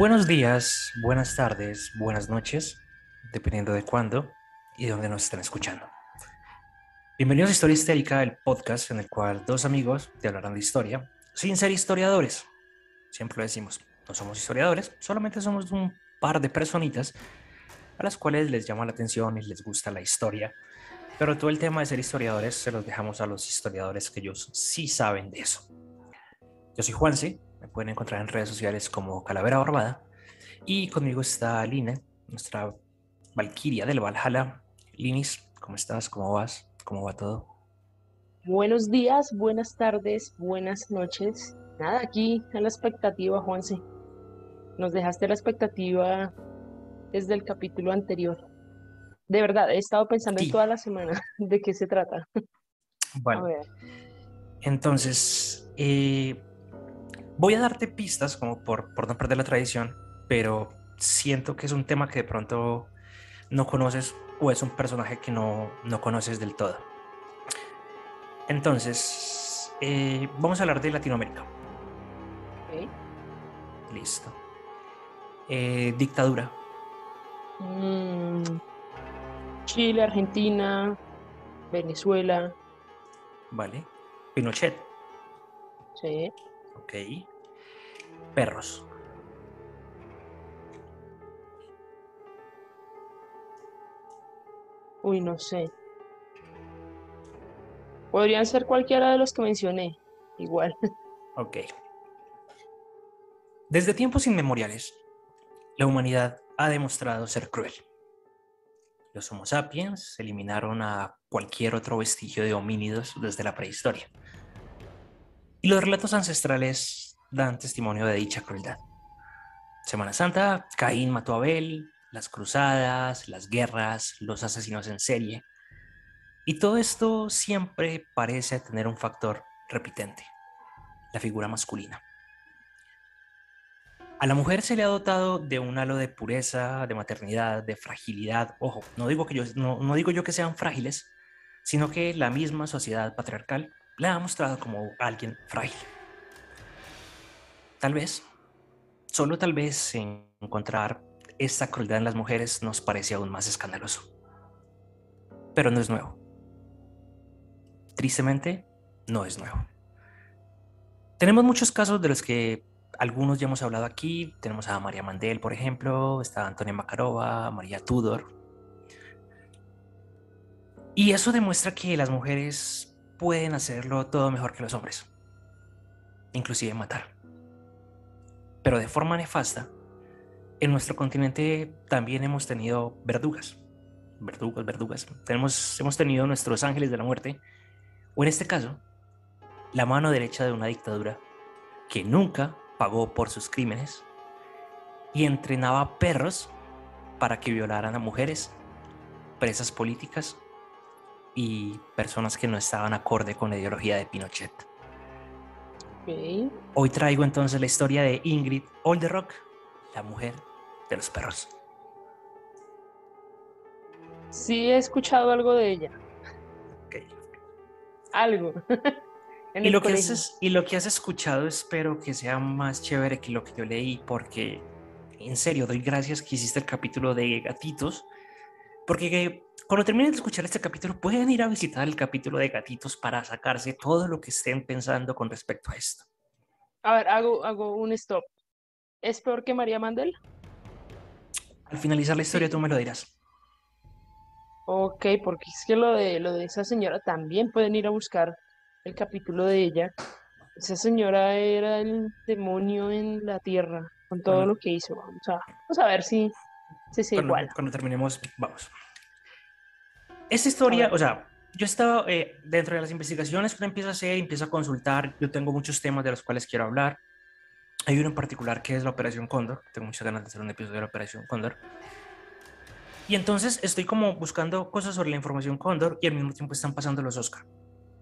Buenos días, buenas tardes, buenas noches, dependiendo de cuándo y de dónde nos estén escuchando. Bienvenidos a Historia Histérica, el podcast en el cual dos amigos te hablarán de historia sin ser historiadores. Siempre lo decimos, no somos historiadores, solamente somos un par de personitas a las cuales les llama la atención y les gusta la historia. Pero todo el tema de ser historiadores se los dejamos a los historiadores que ellos sí saben de eso. Yo soy Juanse, me pueden encontrar en redes sociales como Calavera Barbada. Y conmigo está Line, nuestra Valquiria del Valhalla. Linis, ¿cómo estás? ¿Cómo vas? ¿Cómo va todo? Buenos días, buenas tardes, buenas noches. Nada, aquí en la expectativa, Juanse. Nos dejaste la expectativa desde el capítulo anterior. De verdad, he estado pensando en toda la semana de qué se trata. Bueno, entonces, eh, voy a darte pistas como por, por no perder la tradición, pero siento que es un tema que de pronto no conoces o es un personaje que no, no conoces del todo. Entonces, eh, vamos a hablar de Latinoamérica. Listo. Eh, dictadura. Mm, Chile, Argentina, Venezuela. Vale. Pinochet. Sí. Ok. Perros. Uy, no sé. Podrían ser cualquiera de los que mencioné. Igual. Ok. Desde tiempos inmemoriales, la humanidad ha demostrado ser cruel. Los Homo sapiens eliminaron a cualquier otro vestigio de homínidos desde la prehistoria. Y los relatos ancestrales dan testimonio de dicha crueldad. Semana Santa, Caín mató a Abel, las cruzadas, las guerras, los asesinos en serie. Y todo esto siempre parece tener un factor repitente, la figura masculina. A la mujer se le ha dotado de un halo de pureza, de maternidad, de fragilidad. Ojo, no digo, que yo, no, no digo yo que sean frágiles, sino que la misma sociedad patriarcal la ha mostrado como alguien frágil. Tal vez, solo tal vez encontrar esta crueldad en las mujeres nos parece aún más escandaloso. Pero no es nuevo. Tristemente, no es nuevo. Tenemos muchos casos de los que algunos ya hemos hablado aquí. Tenemos a María Mandel, por ejemplo, está Antonia Makarova, María Tudor. Y eso demuestra que las mujeres pueden hacerlo todo mejor que los hombres, inclusive matar. Pero de forma nefasta, en nuestro continente también hemos tenido verdugas, verdugas, verdugas. Hemos tenido nuestros ángeles de la muerte, o en este caso, la mano derecha de una dictadura que nunca pagó por sus crímenes y entrenaba perros para que violaran a mujeres, presas políticas y personas que no estaban acorde con la ideología de Pinochet. Hoy traigo entonces la historia de Ingrid Olderock, la mujer de los perros. Sí, he escuchado algo de ella. Algo. y, lo que has, y lo que has escuchado espero que sea más chévere que lo que yo leí, porque en serio doy gracias que hiciste el capítulo de gatitos, porque cuando terminen de escuchar este capítulo, pueden ir a visitar el capítulo de gatitos para sacarse todo lo que estén pensando con respecto a esto. A ver, hago, hago un stop. ¿Es peor que María Mandel? Al finalizar la historia tú me lo dirás. Ok, porque es que lo de, lo de esa señora también pueden ir a buscar el capítulo de ella. Esa señora era el demonio en la tierra con todo lo que hizo. Vamos a, vamos a ver si, si igual. Cuando terminemos, vamos. Esta historia, o sea, yo estaba eh, dentro de las investigaciones que empiezo a hacer, empiezo a consultar, yo tengo muchos temas de los cuales quiero hablar. Hay uno en particular que es la Operación Cóndor, tengo muchas ganas de hacer un episodio de la Operación Cóndor. Y entonces estoy como buscando cosas sobre la información Cóndor y al mismo tiempo están pasando los Oscar.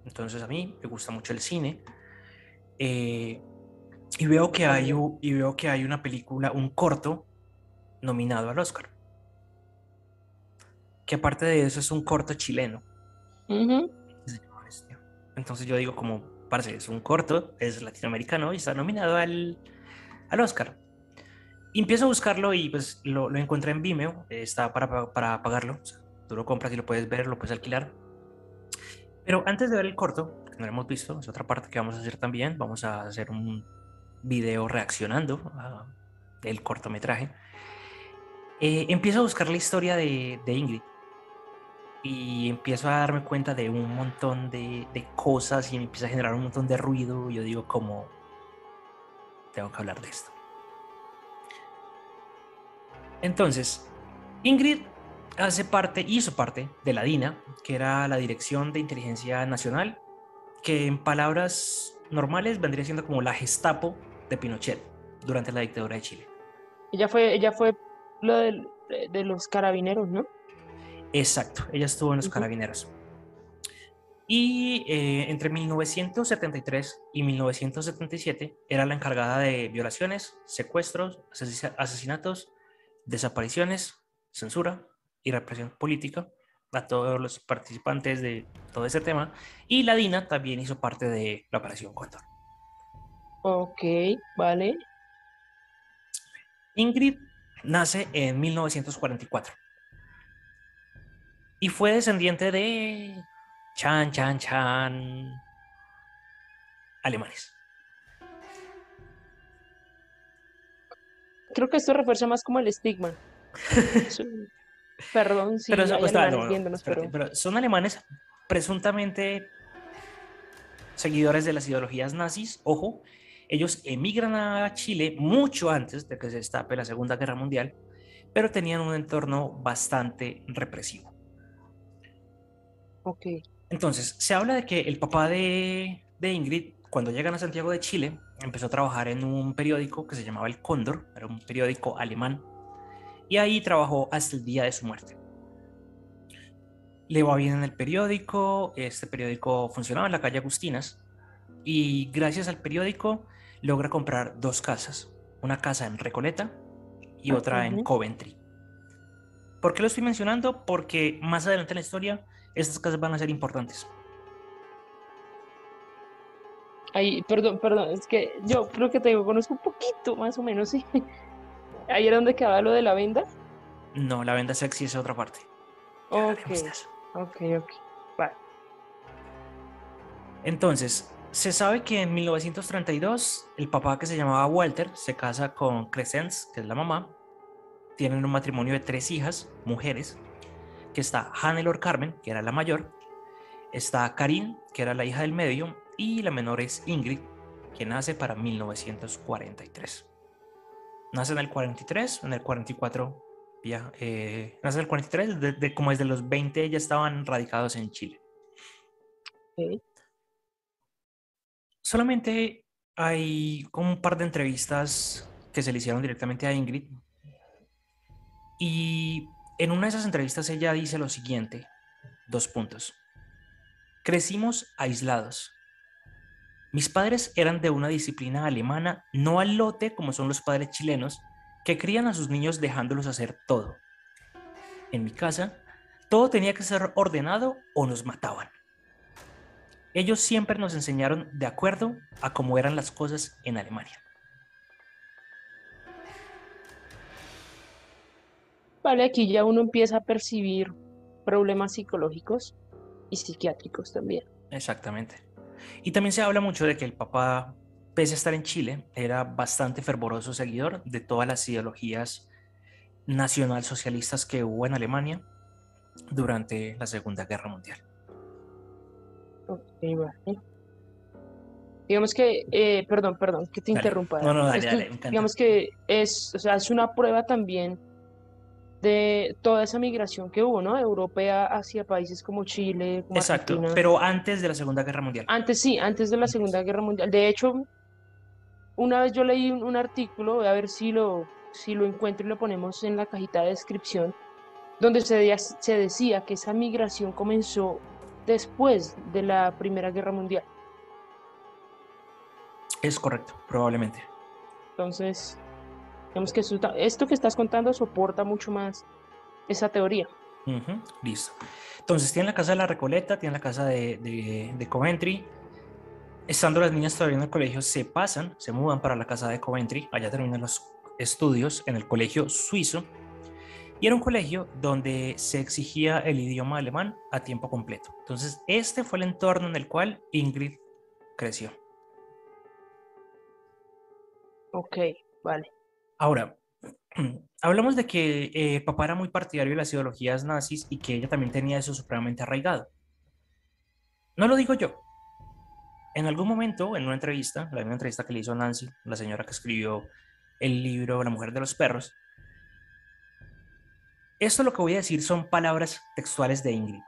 Entonces a mí me gusta mucho el cine. Eh, y veo que hay y veo que hay una película, un corto nominado al Oscar. Que aparte de eso es un corto chileno. Entonces yo digo como, es un corto, es latinoamericano y está nominado al, al Oscar. Empiezo a buscarlo y pues lo, lo en Vimeo, está para, para pagarlo. tú lo compras y lo puedes ver, lo puedes alquilar. Pero antes de ver el corto, que no lo hemos visto, es otra parte que vamos a hacer también, vamos a hacer un video reaccionando al cortometraje. Eh, empiezo a buscar la historia de, de, Ingrid y empiezo a darme cuenta de un montón de, de, cosas y me empieza a generar un montón de ruido. Y yo digo como, tengo que hablar de esto. Entonces, Ingrid hace parte, hizo parte de la DINA, que era la Dirección de Inteligencia Nacional, que en palabras normales vendría siendo como la Gestapo de Pinochet durante la dictadura de Chile. Ella fue, ella fue lo de, de los carabineros, ¿no? Exacto, ella estuvo en los carabineros. Y eh, entre 1973 y 1977 era la encargada de violaciones, secuestros, asesinatos, desapariciones, censura, y represión política a todos los participantes de todo ese tema. Y la DINA también hizo parte de la Operación Cóndor. Ok, vale. Ingrid nace en 1944 y fue descendiente de Chan, Chan, Chan, alemanes. Creo que esto refuerza más como el estigma. Perdón, sí, pero, pero... son alemanes presuntamente seguidores de las ideologías nazis. Ojo, ellos emigran a Chile mucho antes de que se destape la Segunda Guerra Mundial, pero tenían un entorno bastante represivo. Ok. Entonces, se habla de que el papá de, de Ingrid, cuando llegan a Santiago de Chile, empezó a trabajar en un periódico que se llamaba El Cóndor, era un periódico alemán y ahí trabajó hasta el día de su muerte. Le va bien en el periódico, este periódico funcionaba en la calle Agustinas y gracias al periódico logra comprar dos casas, una casa en Recoleta y otra en Coventry. ¿Por qué lo estoy mencionando? Porque más adelante en la historia estas casas van a ser importantes. Ay, perdón, perdón, es que yo creo que te conozco un poquito, más o menos, sí. ¿Ahí era donde quedaba lo de la venda? No, la venda sexy es otra parte. Ok, ok, ok. Vale. Entonces, se sabe que en 1932 el papá que se llamaba Walter se casa con Crescence, que es la mamá. Tienen un matrimonio de tres hijas, mujeres, que está Hannelore Carmen, que era la mayor, está Karin, que era la hija del medio, y la menor es Ingrid, que nace para 1943. Nace en el 43, en el 44 ya, eh, nace en el 43, de, como desde los 20 ya estaban radicados en Chile. Solamente hay como un par de entrevistas que se le hicieron directamente a Ingrid. Y en una de esas entrevistas ella dice lo siguiente, dos puntos. Crecimos aislados, mis padres eran de una disciplina alemana, no al lote como son los padres chilenos, que crían a sus niños dejándolos hacer todo. En mi casa, todo tenía que ser ordenado o nos mataban. Ellos siempre nos enseñaron de acuerdo a cómo eran las cosas en Alemania. Vale, aquí ya uno empieza a percibir problemas psicológicos y psiquiátricos también. Exactamente. Y también se habla mucho de que el papá, pese a estar en Chile, era bastante fervoroso seguidor de todas las ideologías nacionalsocialistas que hubo en Alemania durante la Segunda Guerra Mundial. Ok, vale. Digamos que, eh, perdón, perdón, que te interrumpa. No, no, dale, dale, Digamos que es, o sea, es una prueba también de toda esa migración que hubo, ¿no? Europea hacia países como Chile, como Exacto, Argentina. pero antes de la Segunda Guerra Mundial. Antes sí, antes de la Segunda Guerra Mundial. De hecho, una vez yo leí un, un artículo, voy a ver si lo, si lo encuentro y lo ponemos en la cajita de descripción, donde se, se decía que esa migración comenzó después de la Primera Guerra Mundial. Es correcto, probablemente. Entonces, digamos que esto que estás contando soporta mucho más esa teoría. Ujú, listo. Entonces, tiene la casa de la Recoleta, tiene la casa de, de, de Coventry. Estando las niñas todavía en el colegio, se pasan, se mudan para la casa de Coventry. Allá terminan los estudios en el colegio suizo. Y era un colegio donde se exigía el idioma alemán a tiempo completo. Entonces, este fue el entorno en el cual Ingrid creció. Ok, vale. Ahora, hablamos de que eh, papá era muy partidario de las ideologías nazis y que ella también tenía eso supremamente arraigado. No lo digo yo. En algún momento, en una entrevista, la misma entrevista que le hizo Nancy, la señora que escribió el libro La mujer de los perros, esto lo que voy a decir son palabras textuales de Ingrid.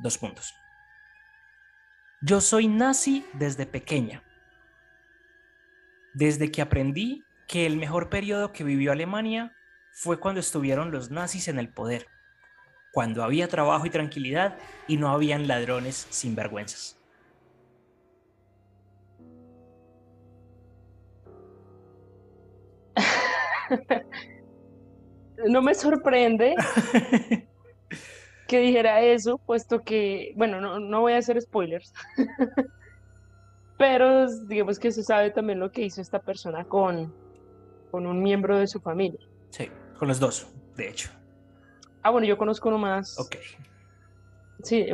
Dos puntos. Yo soy nazi desde pequeña. Desde que aprendí que el mejor periodo que vivió Alemania fue cuando estuvieron los nazis en el poder, cuando había trabajo y tranquilidad y no habían ladrones sin vergüenzas. No me sorprende que dijera eso, puesto que, bueno, no, no voy a hacer spoilers, pero digamos que se sabe también lo que hizo esta persona con, con un miembro de su familia. sí, con los dos, de hecho. Ah, bueno, yo conozco uno más. Ok. Sí,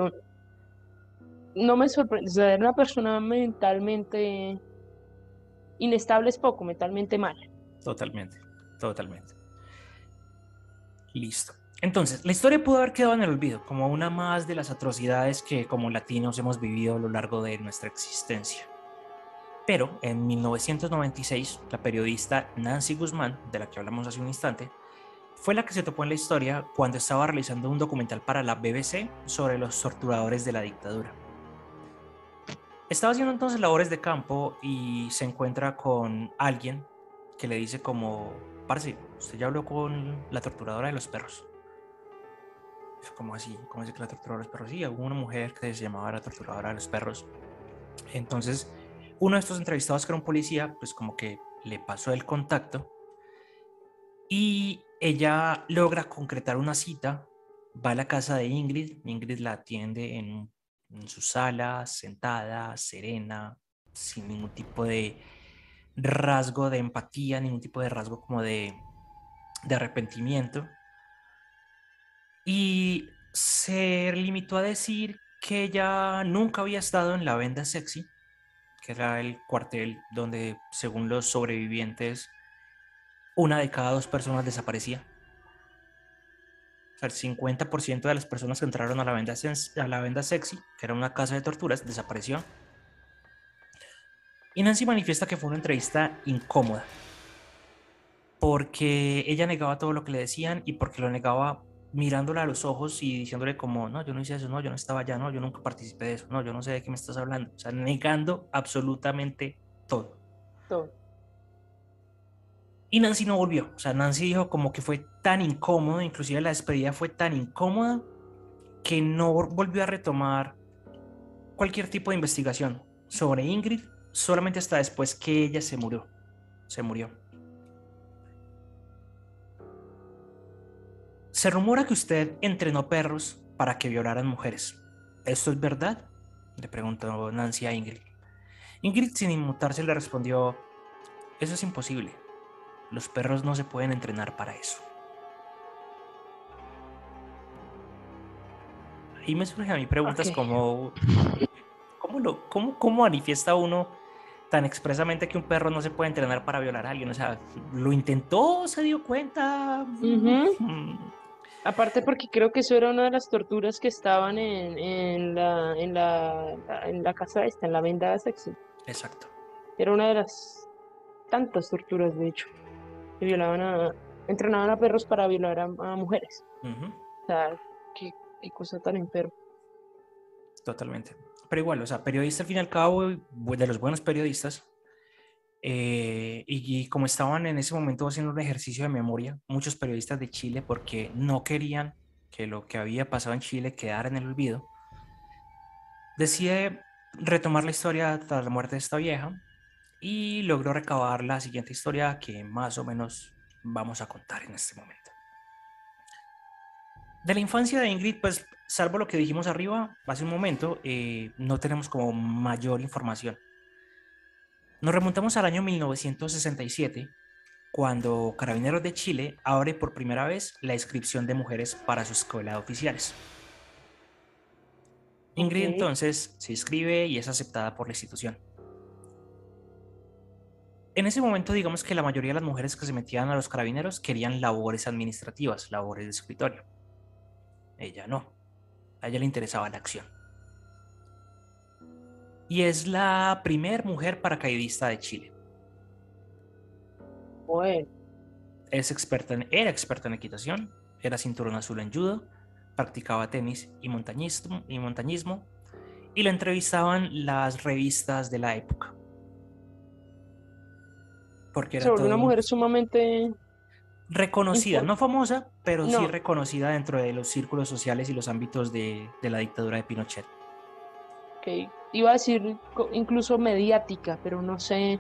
no me sorprende, o sea, una persona mentalmente inestable es poco, mentalmente mal. Totalmente, totalmente. Listo. Entonces, la historia pudo haber quedado en el olvido, como una más de las atrocidades que como latinos hemos vivido a lo largo de nuestra existencia. Pero en 1996, la periodista Nancy Guzmán, de la que hablamos hace un instante, fue la que se topó en la historia cuando estaba realizando un documental para la BBC sobre los torturadores de la dictadura. Estaba haciendo entonces labores de campo y se encuentra con alguien que le dice como, parce, usted ya habló con la torturadora de los perros. Como así, ¿cómo así que la torturadora de los perros? Sí, hubo una mujer que se llamaba la torturadora de los perros. Entonces, uno de estos entrevistados que era un policía, pues como que le pasó el contacto y ella logra concretar una cita, va a la casa de Ingrid, Ingrid la atiende en, su sala, sentada, serena, sin ningún tipo de rasgo de empatía, ningún tipo de rasgo como de, de arrepentimiento. Y se limitó a decir que ella nunca había estado en la venda sexy, que era el cuartel donde, según los sobrevivientes, una de cada dos personas desaparecía. O sea, el 50% de las personas que entraron a la, venda, a la venda sexy, que era una casa de torturas, desapareció. Y Nancy manifiesta que fue una entrevista incómoda, porque ella negaba todo lo que le decían y porque lo negaba mirándola a los ojos y diciéndole como, no, yo no hice eso, no, yo no estaba allá, no, yo nunca participé de eso, no, yo no sé de qué me estás hablando. O sea, negando absolutamente todo. Todo. Y Nancy no volvió. O sea, Nancy dijo como que fue tan incómodo, inclusive la despedida fue tan incómoda que no volvió a retomar cualquier tipo de investigación sobre Ingrid, solamente hasta después que ella se murió. Se murió. Se rumora que usted entrenó perros para que violaran mujeres. ¿Esto es verdad? Le preguntó Nancy a Ingrid. Ingrid, sin inmutarse, le respondió, eso es imposible. Los perros no se pueden entrenar para eso. Y me surgen a mí preguntas como, ¿cómo, lo, cómo, ¿cómo manifiesta uno tan expresamente que un perro no se puede entrenar para violar a alguien? O sea, ¿lo intentó? ¿Se dio cuenta? Mm, Aparte porque creo que eso era una de las torturas que estaban en, en la, en la, en la casa esta, en la venda sexy. Exacto. Era una de las tantas torturas, de hecho, que violaban a, entrenaban a perros para violar a, a mujeres. O sea, qué, qué cosa tan enferma. Totalmente. Pero igual, o sea, periodista al fin y al cabo, de los buenos periodistas, eh, y, como estaban en ese momento haciendo un ejercicio de memoria, muchos periodistas de Chile, porque no querían que lo que había pasado en Chile quedara en el olvido, decide retomar la historia tras la muerte de esta vieja y logró recabar la siguiente historia que más o menos vamos a contar en este momento. De la infancia de Ingrid, pues salvo lo que dijimos arriba hace un momento, eh, no tenemos como mayor información. Nos remontamos al año 1967, cuando Carabineros de Chile abre por primera vez la inscripción de mujeres para su escuela de oficiales. Ingrid entonces se inscribe y es aceptada por la institución. En ese momento, digamos que la mayoría de las mujeres que se metían a los carabineros querían labores administrativas, labores de escritorio. Ella no. A ella le interesaba la acción. Y es la primer mujer paracaidista de Chile. Bueno, Es experta en- era experta en equitación, era cinturón azul en judo, practicaba tenis y montañismo, y montañismo, y la entrevistaban las revistas de la época. Porque era una mujer sumamente reconocida, no famosa, pero sí No. reconocida dentro de los círculos sociales y los ámbitos de, de la dictadura de Pinochet. Que iba a decir incluso mediática, pero no sé.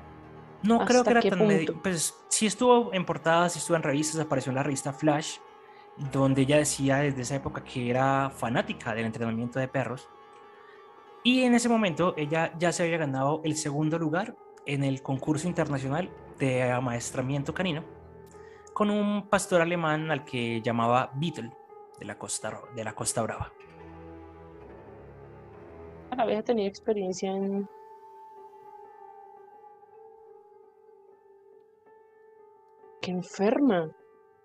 No creo ¿Hasta que era qué tan medi- punto? Pues sí estuvo en portadas, sí estuvo en revistas, apareció en la revista Flash, donde ella decía desde esa época que era fanática del entrenamiento de perros. Y en ese momento ella ya se había ganado el segundo lugar en el concurso internacional de amaestramiento canino con un pastor alemán al que llamaba Beetle de la Costa, de la Costa Brava. La vieja tenía experiencia en. ¡Qué enferma!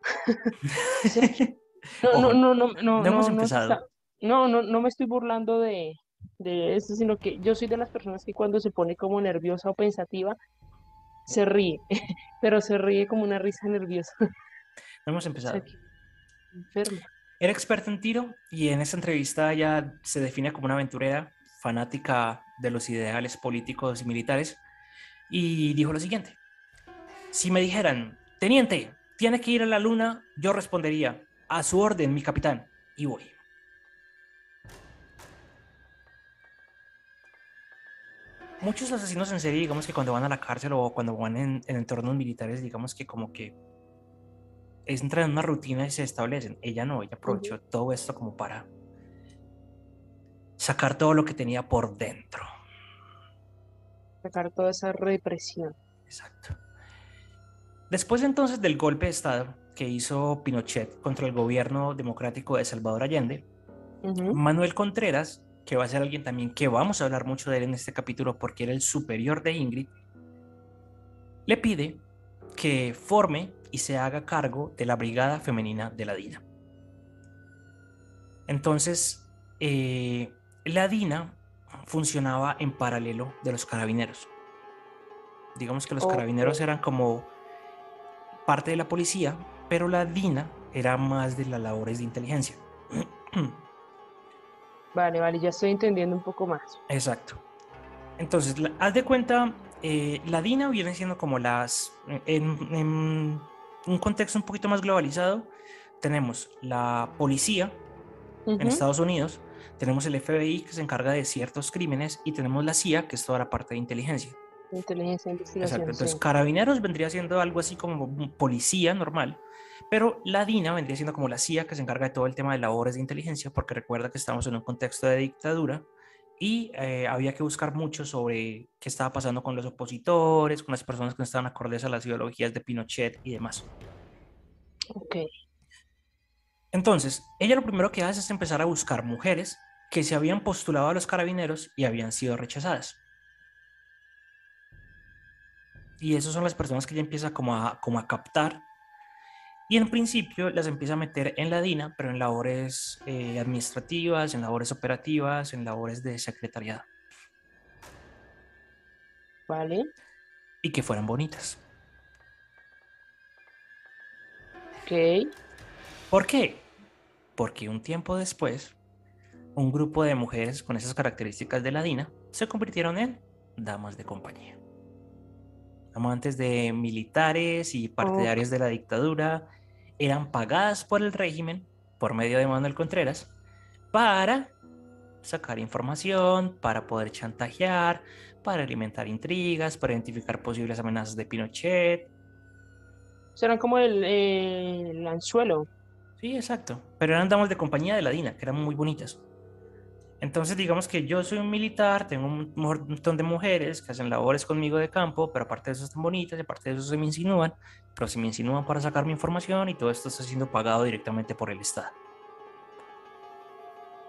No, no, no, no, no, no hemos no, empezado. está- no, no, no me estoy burlando de, de eso, sino que yo soy de las personas que cuando se pone como nerviosa o pensativa, se ríe, pero se ríe como una risa nerviosa. No hemos empezado. enferma. Era experta en tiro y en esta entrevista ella se define como una aventurera, fanática de los ideales políticos y militares, y dijo lo siguiente. Si me dijeran, teniente, tiene que ir a la luna, yo respondería, a su orden, mi capitán, y voy. Muchos asesinos en serie, digamos que cuando van a la cárcel o cuando van en, en entornos militares, digamos que como que entran en una rutina y se establecen. Ella no, ella aprovechó todo esto como para sacar todo lo que tenía por dentro. Sacar toda esa represión. Exacto. Después entonces del golpe de Estado que hizo Pinochet contra el gobierno democrático de Salvador Allende. Manuel Contreras, que va a ser alguien también que vamos a hablar mucho de él en este capítulo porque era el superior de Ingrid, le pide que forme y se haga cargo de la brigada femenina de la DINA. Entonces, eh, la DINA funcionaba en paralelo de los carabineros. Digamos que los carabineros eran como parte de la policía, pero la DINA era más de las labores de inteligencia. Vale, vale, ya estoy entendiendo un poco más. Exacto. Entonces, haz de cuenta, eh, la DINA viene siendo como las, en, en un contexto un poquito más globalizado, tenemos la policía en. Estados Unidos, tenemos el FBI que se encarga de ciertos crímenes y tenemos la CIA que es toda la parte de inteligencia. Inteligencia investigación. Exacto. Entonces, sí. carabineros vendría siendo algo así como policía normal, pero la DINA vendría siendo como la CIA que se encarga de todo el tema de labores de inteligencia, porque recuerda que estamos en un contexto de dictadura y eh, había que buscar mucho sobre qué estaba pasando con los opositores, con las personas que no estaban acordes a las ideologías de Pinochet y demás. Ok. Entonces, ella lo primero que hace es empezar a buscar mujeres que se habían postulado a los carabineros y habían sido rechazadas. Y esas son las personas que ella empieza como a, como a captar. Y en principio las empieza a meter en la DINA, pero en labores eh, administrativas, en labores operativas, en labores de secretariado. Vale. Y que fueran bonitas. Ok. ¿Por qué? Porque un tiempo después, un grupo de mujeres con esas características de la Dina se convirtieron en damas de compañía. Amantes de militares y partidarios de la dictadura, eran pagadas por el régimen, por medio de Manuel Contreras, para sacar información, para poder chantajear, para alimentar intrigas, para identificar posibles amenazas de Pinochet. Serán como el, eh, el anzuelo. Sí, exacto. Pero eran damas de compañía de la DINA, que eran muy bonitas. Entonces, digamos que yo soy un militar, tengo un montón de mujeres que hacen labores conmigo de campo, pero aparte de eso están bonitas, y aparte de eso se me insinúan, pero se me insinúan para sacar mi información y todo esto está siendo pagado directamente por el Estado.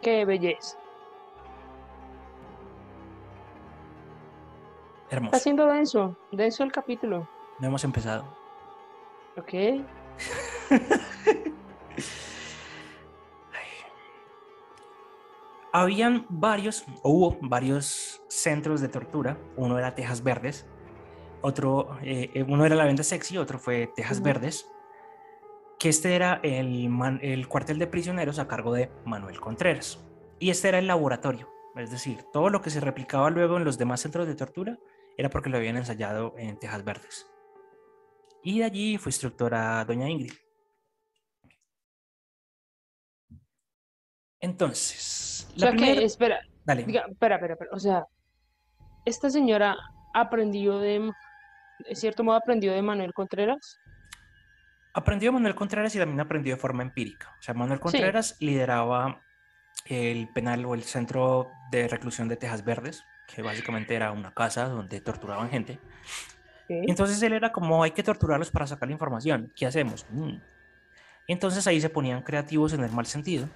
Qué belleza. Hermoso. Está siendo denso, denso el capítulo. No hemos empezado. Ok. Habían varios, o hubo varios centros de tortura. Uno era Tejas Verdes, otro, eh, eh, uno era la venta sexy, otro fue Tejas. Verdes, que este era el, man- el cuartel de prisioneros a cargo de Manuel Contreras. Y este era el laboratorio, es decir, todo lo que se replicaba luego en los demás centros de tortura era porque lo habían ensayado en Tejas Verdes. Y de allí fue instructora doña Ingrid. Entonces, O sea la primera... que, espera, Dale. diga, espera, espera, espera. O sea, esta señora aprendió de, de cierto modo, aprendió de Manuel Contreras. Aprendió Manuel Contreras y también aprendió de forma empírica. O sea, Manuel Sí. Contreras lideraba el penal o el centro de reclusión de Tejas Verdes, que básicamente era una casa donde torturaban gente. Entonces él era como, hay que torturarlos para sacar la información. ¿Qué hacemos? Mm. Entonces ahí se ponían creativos en el mal sentido.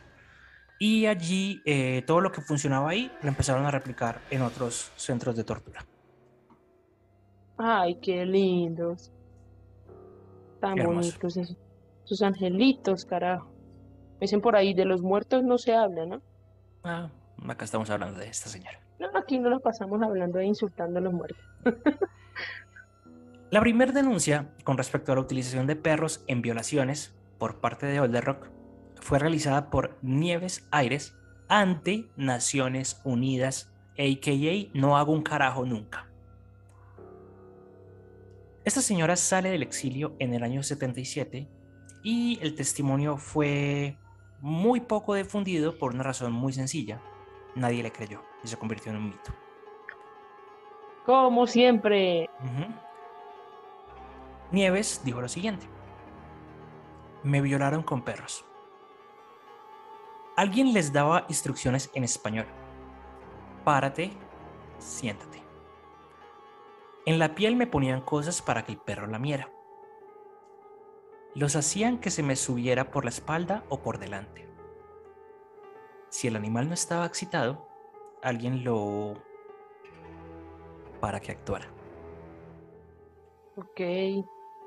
Y allí eh, todo lo que funcionaba ahí lo empezaron a replicar en otros centros de tortura. Ay, qué lindos. Tan hermoso. bonitos esos, esos angelitos, carajo. Dicen por ahí, de los muertos no se habla, ¿no? Ah, acá estamos hablando de esta señora. No, aquí no la pasamos hablando e insultando a los muertos. La primera denuncia con respecto a la utilización de perros en violaciones por parte de Olderrock fue realizada por Nieves Aires ante Naciones Unidas, a.k.a. No hago un carajo nunca. Esta señora sale del exilio en el año 77 y el testimonio fue muy poco difundido por una razón muy sencilla. Nadie le creyó y se convirtió en un mito. Como siempre. Nieves dijo lo siguiente. Me violaron con perros. Alguien les daba instrucciones en español. Párate, siéntate. En la piel me ponían cosas para que el perro lamiera. Los hacían que se me subiera por la espalda o por delante. Si el animal no estaba excitado, alguien lo... para que actuara. Ok.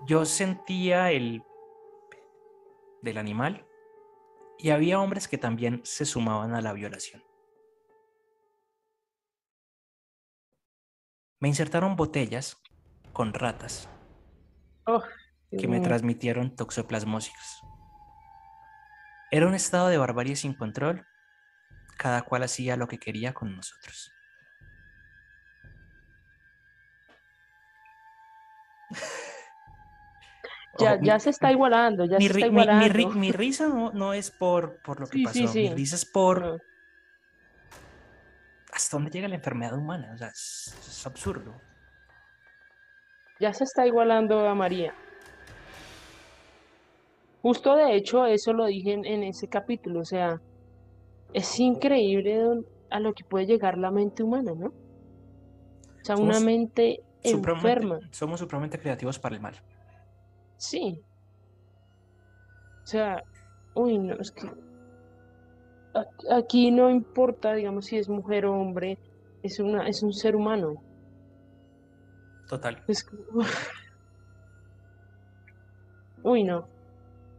yo sentía el del animal y había hombres que también se sumaban a la violación. Me insertaron botellas con ratas Oh, que me transmitieron toxoplasmosis. Era un estado de barbarie sin control, cada cual hacía lo que quería con nosotros. Ya, Ojo, ya mi- se está igualando, ya mi, se está mi igualando. mi risa no, no es por, por lo que Sí, pasó, sí, mi risa es por No, hasta dónde llega la enfermedad humana, o sea, es, es absurdo. ya se está igualando a María. Justo de hecho, eso lo dije en, en ese capítulo, o sea, es increíble a lo que puede llegar la mente humana, ¿no? O sea, una mente enferma. somos supremamente creativos para el mal. Sí. O sea, uy, no, es que aquí no importa, digamos, si es mujer o hombre, es una, es un ser humano. Total. Es que- Uy, no.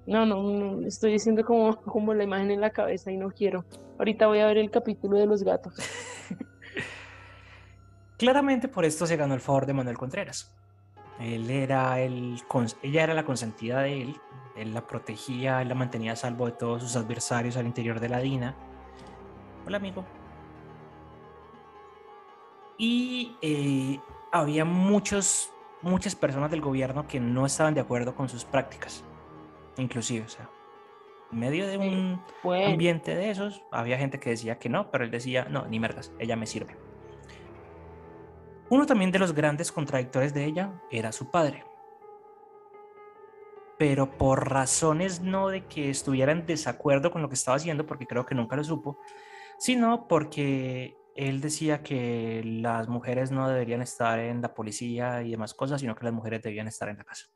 No, no, no, estoy diciendo como, como la imagen en la cabeza y no quiero. Ahorita voy a ver el capítulo de los gatos. Claramente por esto se ganó el favor de Manuel Contreras. Él era el, ella era la consentida de él, Él la protegía, él la mantenía a salvo de todos sus adversarios al interior de la DINA. Hola, amigo. Y eh, había muchos, muchas personas del gobierno que no estaban de acuerdo con sus prácticas, inclusive, o sea, en medio de un ambiente de esos, había gente que decía que no, pero él decía, no, ni mergas, ella me sirve. Uno también de los grandes contradictores de ella era su padre. Pero por razones no de que estuviera en desacuerdo con lo que estaba haciendo, porque creo que nunca lo supo, sino porque él decía que las mujeres no deberían estar en la policía y demás cosas, sino que las mujeres debían estar en la casa.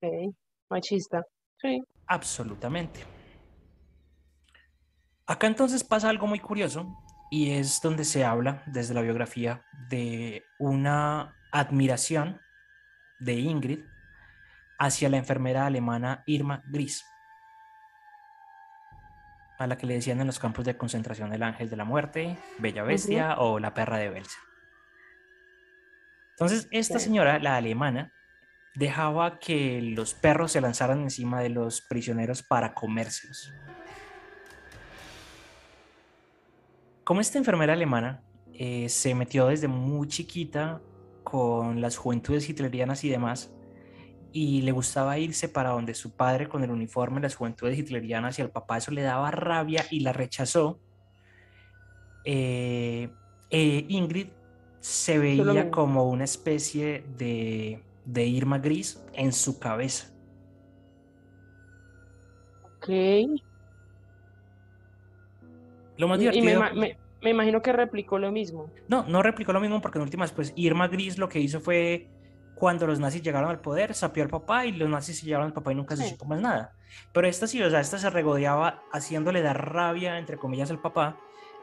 Ok, machista. Sí. Absolutamente. Acá entonces pasa algo muy curioso y es donde se habla desde la biografía de una admiración de Ingrid hacia la enfermera alemana Irma Gris, a la que le decían en los campos de concentración el ángel de la muerte, Bella Bestia o la perra de Belsa. Entonces, esta señora, la alemana, dejaba que los perros se lanzaran encima de los prisioneros para comérselos. Como esta enfermera alemana eh, se metió desde muy chiquita con las juventudes hitlerianas y demás, y le gustaba irse para donde su padre con el uniforme, las juventudes hitlerianas y al papá eso le daba rabia y la rechazó. Eh, eh, Ingrid se veía como una especie de, de, Irma Gris en su cabeza. Ok. Lo más divertido. me, imagino que replicó lo mismo. No, no replicó lo mismo porque en últimas, pues Irma Gris lo que hizo fue cuando los nazis llegaron al poder, sapió al papá y los nazis se llevaron al papá y nunca se supo más nada. Pero esta sí, o sea, esta se regodeaba haciéndole dar rabia, entre comillas, al papá,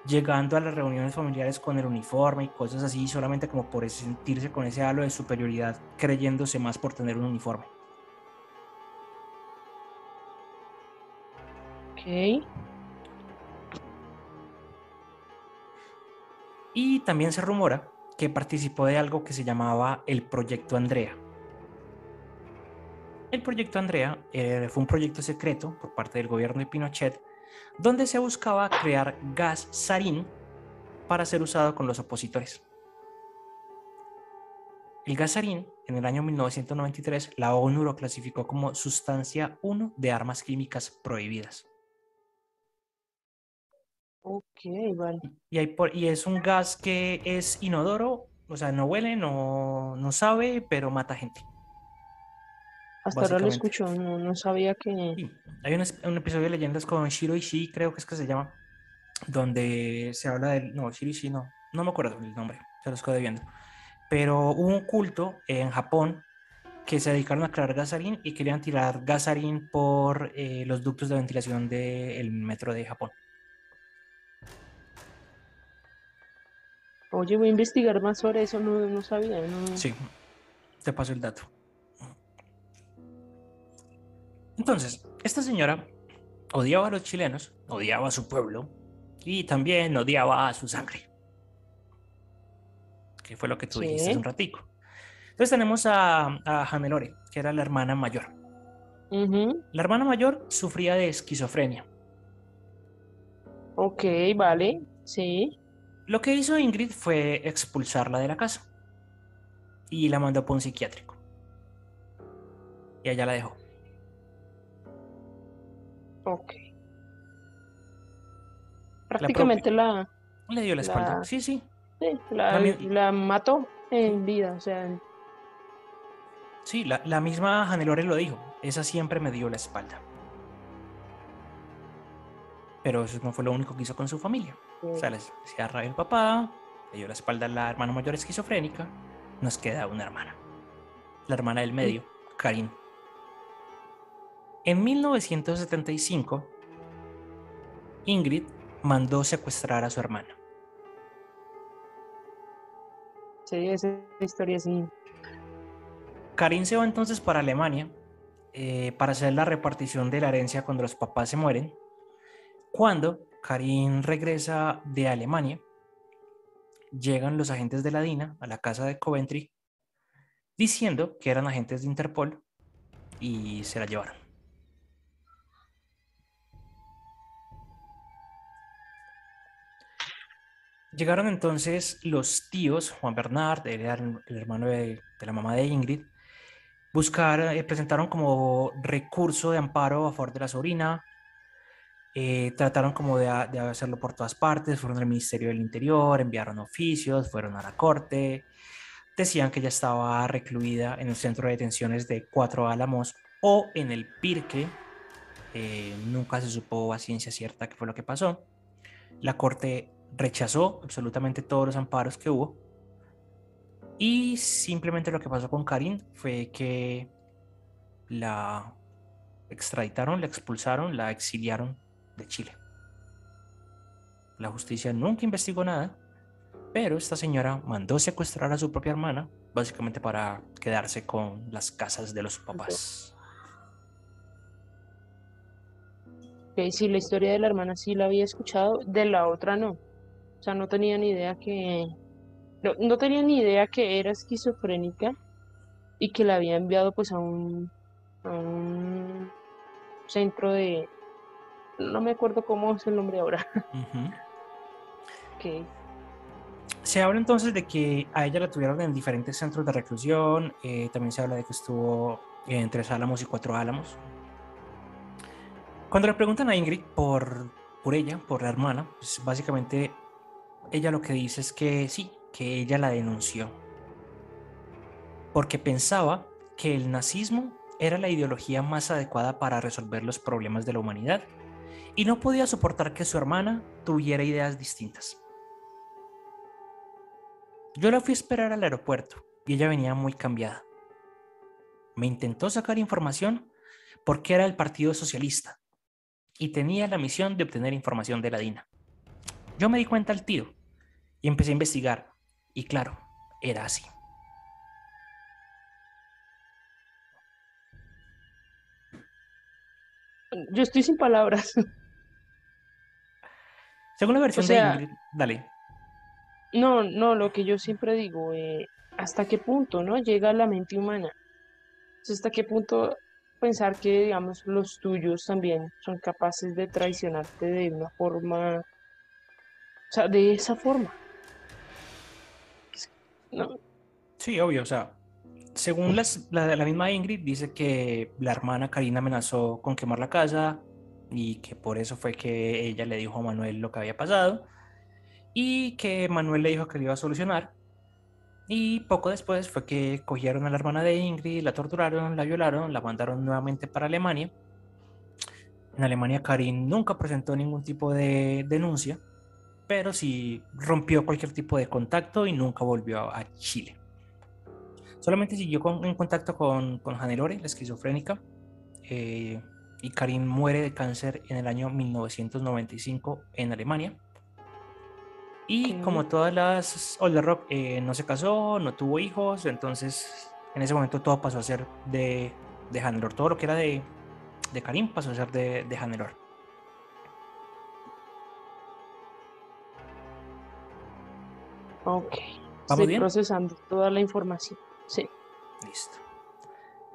llegando a las reuniones familiares con el uniforme y cosas así, solamente como por sentirse con ese halo de superioridad, creyéndose más por tener un uniforme. Ok. Y también se rumora que participó de algo que se llamaba el Proyecto Andrea. El Proyecto Andrea eh, fue un proyecto secreto por parte del gobierno de Pinochet donde se buscaba crear gas sarín para ser usado con los opositores. El gas sarín, en el año 1993, la ONU lo clasificó como sustancia 1 de armas químicas prohibidas. Ok, vale. Y, hay y es un gas que es inodoro, o sea, no huele, no, no sabe, pero mata gente. Hasta ahora lo escucho, no, no sabía que... Hay un, un, episodio de leyendas con Shiro Ishii, creo que es que se llama, donde se habla del... No, Shiro Ishii no, no me acuerdo el nombre, se lo estoy viendo. Pero hubo un culto en Japón que se dedicaron a crear gasarín y querían tirar gasarín por eh, los ductos de ventilación del metro de Japón. Oye, voy a investigar más sobre eso, no, sabía. Sí, te paso el dato. Entonces, esta señora odiaba a los chilenos, odiaba a su pueblo y también odiaba a su sangre. Que fue lo que tú dijiste hace un ratico. Entonces tenemos a, a Hannelore, que era la hermana mayor. La hermana mayor sufría de esquizofrenia. Ok, vale, sí. Lo que hizo Ingrid fue expulsarla de la casa y la mandó por un psiquiátrico. Y allá la dejó. Ok. Prácticamente la, Le dio la espalda. sí, sí. Sí, la, mató en vida, o sea. Sí, la, la misma Hannelore lo dijo. Esa siempre me dio la espalda. Pero eso no fue lo único que hizo con su familia. O sea, les el papá, le dio la espalda a la hermana mayor esquizofrénica, nos queda una hermana. La hermana del medio, Karin. En 1975, Ingrid mandó secuestrar a su hermana. Sí, esa historia sí. Karin se va entonces para Alemania eh, para hacer la repartición de la herencia cuando los papás se mueren cuando Karim regresa de Alemania, llegan los agentes de la DINA a la casa de Coventry diciendo que eran agentes de Interpol y se la llevaron. Llegaron entonces los tíos, Juan Bernard, el, hermano de, la mamá de Ingrid, buscar, eh, presentaron como recurso de amparo a favor de la sobrina, eh, trataron como de, hacerlo por todas partes, fueron al Ministerio del Interior, enviaron oficios, fueron a la corte, decían que ella estaba recluida en el centro de detenciones de Cuatro Álamos o en el Pirque, eh, nunca se supo a ciencia cierta qué fue lo que pasó. La corte rechazó absolutamente todos los amparos que hubo. Y simplemente lo que pasó con Karin fue que la extraditaron, la expulsaron, la exiliaron de Chile. La justicia nunca investigó nada, pero esta señora mandó secuestrar a su propia hermana, básicamente para quedarse con las casas de los papás. Ok, sí, la historia de la hermana sí la había escuchado, de la otra no. O sea, no tenía ni idea que... No, tenía ni idea que era esquizofrénica y que la había enviado pues a un, a un centro de... No me acuerdo cómo es el nombre ahora. Se habla entonces de que a ella la tuvieron en diferentes centros de reclusión. Eh, también se habla de que estuvo en tres álamos y cuatro álamos. Cuando le preguntan a Ingrid por, por ella, por la hermana, pues básicamente ella lo que dice es que sí, que ella la denunció. Porque pensaba que el nazismo era la ideología más adecuada para resolver los problemas de la humanidad y no podía soportar que su hermana tuviera ideas distintas. Yo la fui a esperar al aeropuerto y ella venía muy cambiada. Me intentó sacar información porque era del Partido Socialista y tenía la misión de obtener información de la DINA. Yo me di cuenta al tiro y empecé a investigar. Y claro, era así. Yo estoy sin palabras. Según la versión de Ingrid, dale. No, no, lo que yo siempre digo, eh, ¿hasta qué punto no llega la mente humana? ¿Hasta qué punto pensar que, digamos, los tuyos también son capaces de traicionarte de una forma, o sea, de esa forma. ¿No? Sí, obvio, o sea, según las, la, la misma Ingrid, dice que la hermana Karina amenazó con quemar la casa y que por eso fue que ella le dijo a Manuel lo que había pasado y que Manuel le dijo que lo iba a solucionar y poco después fue que cogieron a la hermana de Ingrid, la torturaron, la violaron, la mandaron nuevamente para Alemania. En Alemania Karin nunca presentó ningún tipo de denuncia, pero sí rompió cualquier tipo de contacto y nunca volvió a Chile. Solamente siguió en contacto con, con Hannelore, la esquizofrénica, eh, y Karin muere de cáncer en el año 1995 en Alemania. Y como todas las Old Rock, eh, no se casó, no tuvo hijos, entonces en ese momento todo pasó a ser de, de Hannelore. Todo lo que era de, de Karim pasó a ser de, de Hannelore. Ok. Estoy procesando toda la información. Sí. Listo.